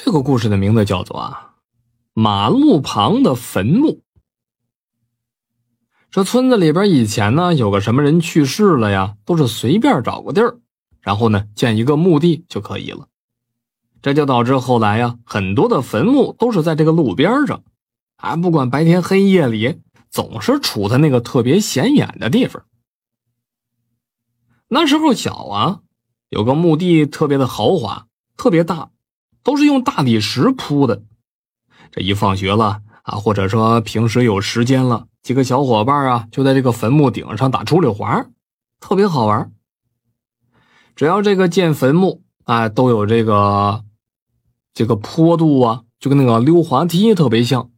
这个故事的名字叫做啊，马路旁的坟墓。这村子里边以前呢，有个什么人去世了呀，都是随便找个地儿，然后呢建一个墓地就可以了。这就导致后来呀，很多的坟墓都是在这个路边上，啊，不管白天黑夜里，总是处在那个特别显眼的地方。那时候小啊，有个墓地特别的豪华，特别大。都是用大理石铺的。这一放学了啊，或者说平时有时间了，几个小伙伴啊，就在这个坟墓顶上打出溜滑，特别好玩。只要这个建坟墓啊，都有这个这个坡度啊，就跟那个溜滑梯特别像。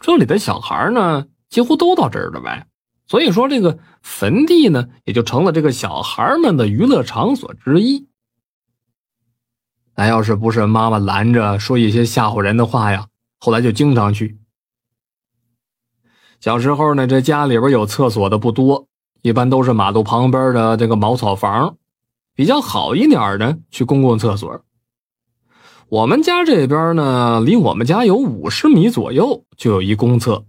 这里的小孩呢，几乎都到这儿了呗。所以说，这个坟地呢，也就成了这个小孩们的娱乐场所之一。那要是不是妈妈拦着说一些吓唬人的话呀，后来就经常去。小时候呢，这家里边有厕所的不多，一般都是马路旁边的这个茅草房，比较好一点的去公共厕所。我们家这边呢，离我们家有五十米左右就有一公厕，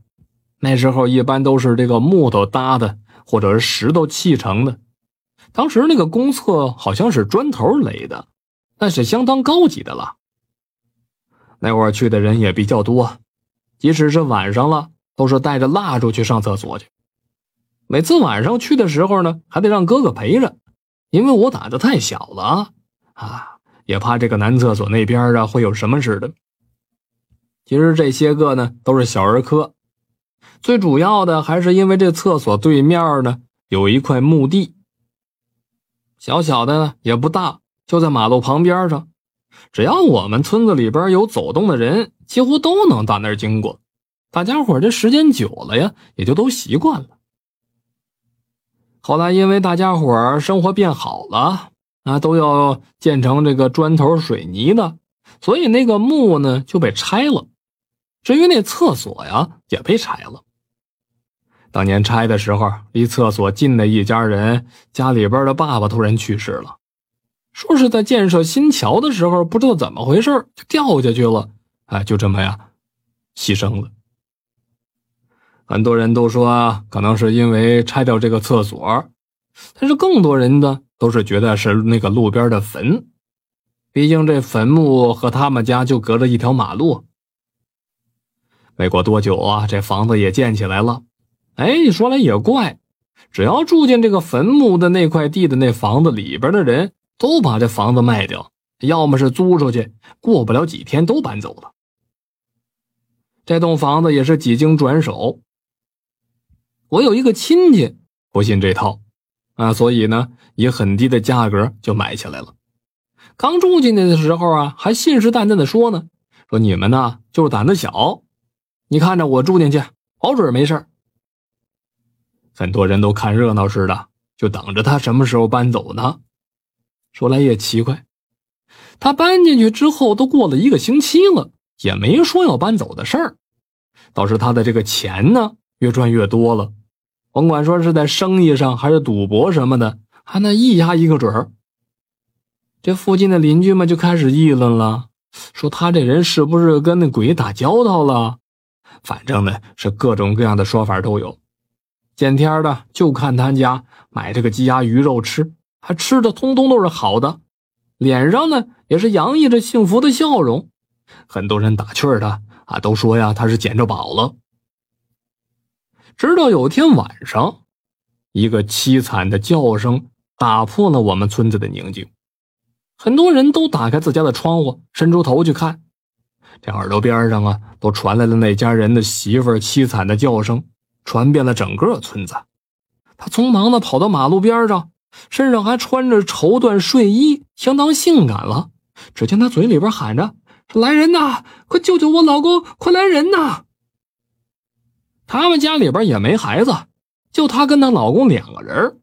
那时候一般都是这个木头搭的，或者是石头砌成的。当时那个公厕好像是砖头垒的。那是相当高级的了。那会儿去的人也比较多，即使是晚上了，都是带着蜡烛去上厕所去。每次晚上去的时候呢，还得让哥哥陪着，因为我胆子太小了啊，也怕这个男厕所那边啊会有什么似的。其实这些个呢都是小儿科，最主要的还是因为这厕所对面呢有一块墓地，小小的也不大。就在马路旁边上，只要我们村子里边有走动的人，几乎都能到那儿经过。大家伙这时间久了呀，也就都习惯了。后来因为大家伙生活变好了，啊，都要建成这个砖头水泥的，所以那个墓呢就被拆了。至于那厕所呀，也被拆了。当年拆的时候，离厕所近的一家人家里边的爸爸突然去世了。说是在建设新桥的时候，不知道怎么回事就掉下去了，哎，就这么呀，牺牲了。很多人都说啊可能是因为拆掉这个厕所，但是更多人呢都是觉得是那个路边的坟，毕竟这坟墓和他们家就隔着一条马路。没过多久啊，这房子也建起来了。哎，说来也怪，只要住进这个坟墓的那块地的那房子里边的人。都把这房子卖掉，要么是租出去，过不了几天都搬走了。这栋房子也是几经转手。我有一个亲戚不信这套，啊，所以呢，以很低的价格就买下来了。刚住进去的时候啊，还信誓旦旦的说呢，说你们呢就是胆子小，你看着我住进去，保准没事很多人都看热闹似的，就等着他什么时候搬走呢。说来也奇怪，他搬进去之后都过了一个星期了，也没说要搬走的事儿。倒是他的这个钱呢，越赚越多了。甭管说是在生意上还是赌博什么的，还那一压一个准儿。这附近的邻居们就开始议论了，说他这人是不是跟那鬼打交道了？反正呢，是各种各样的说法都有。见天的就看他家买这个鸡鸭鱼肉吃。还吃的通通都是好的，脸上呢也是洋溢着幸福的笑容。很多人打趣他啊，都说呀他是捡着宝了。直到有天晚上，一个凄惨的叫声打破了我们村子的宁静。很多人都打开自家的窗户，伸出头去看。这耳朵边上啊，都传来了那家人的媳妇凄惨的叫声，传遍了整个村子。他匆忙的跑到马路边上。身上还穿着绸缎睡衣，相当性感了。只见他嘴里边喊着：“来人呐，快救救我老公，快来人呐！”他们家里边也没孩子，就她跟她老公两个人。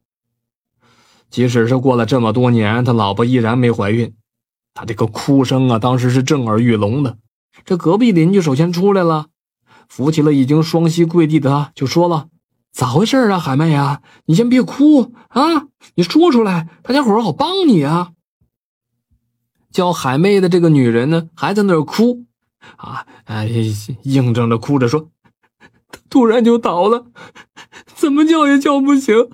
即使是过了这么多年，他老婆依然没怀孕。他这个哭声啊，当时是震耳欲聋的。这隔壁邻居首先出来了，扶起了已经双膝跪地的他，就说了。咋回事啊，海妹呀？你先别哭啊，你说出来，大家伙好帮你啊。叫海妹的这个女人呢，还在那儿哭，啊，哎，硬着着哭着说，突然就倒了，怎么叫也叫不醒，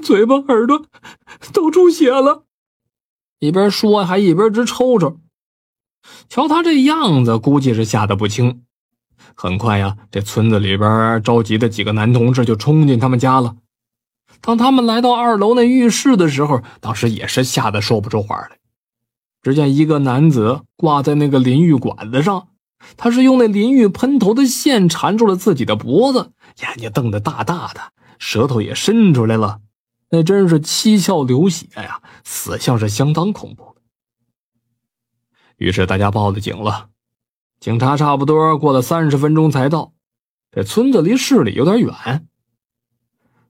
嘴巴、耳朵都出血了。一边说还一边直抽抽。瞧他这样子，估计是吓得不轻。很快呀，这村子里边着急的几个男同志就冲进他们家了。当他们来到二楼那浴室的时候，当时也是吓得说不出话来。只见一个男子挂在那个淋浴管子上，他是用那淋浴喷头的线缠住了自己的脖子，眼睛瞪得大大的，舌头也伸出来了，那真是七窍流血呀，死相是相当恐怖。于是大家报了警了，警察差不多过了三十分钟才到。这村子离市里有点远。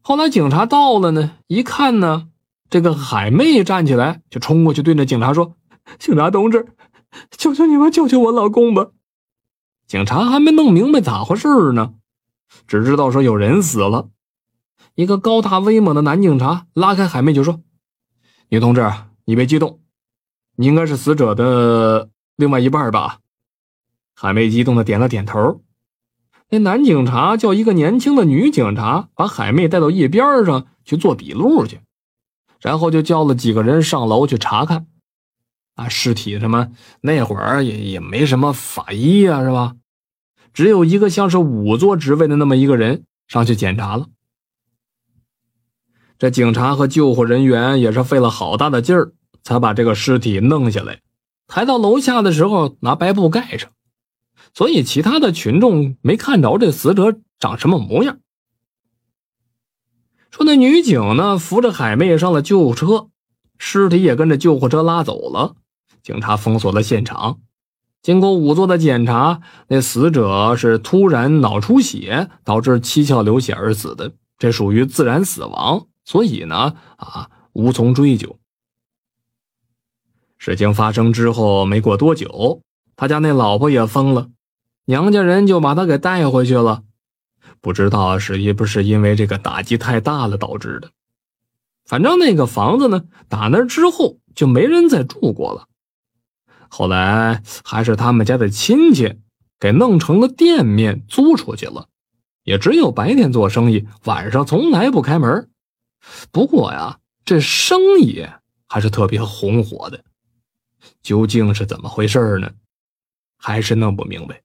后来警察到了呢，一看呢，这个海妹站起来就冲过去对那警察说。警察同志，求求你们救救我老公吧！警察还没弄明白咋回事呢，只知道说有人死了。一个高大威猛的男警察拉开海妹就说：“女同志，你别激动，你应该是死者的另外一半吧？”海妹激动的点了点头。那男警察叫一个年轻的女警察把海妹带到一边上去做笔录去，然后就叫了几个人上楼去查看。啊，尸体什么？那会儿也也没什么法医啊，是吧？只有一个像是仵作职位的那么一个人上去检查了。这警察和救护人员也是费了好大的劲儿，才把这个尸体弄下来，抬到楼下的时候拿白布盖上，所以其他的群众没看着这死者长什么模样。说那女警呢，扶着海妹上了救护车，尸体也跟着救护车拉走了。警察封锁了现场，经过仵作的检查，那死者是突然脑出血导致七窍流血而死的，这属于自然死亡，所以呢，啊，无从追究。事情发生之后没过多久，他家那老婆也疯了，娘家人就把他给带回去了，不知道是不是因为这个打击太大了导致的，反正那个房子呢，打那之后就没人再住过了。后来还是他们家的亲戚给弄成了店面租出去了，也只有白天做生意，晚上从来不开门。不过呀，这生意还是特别红火的。究竟是怎么回事呢？还是弄不明白。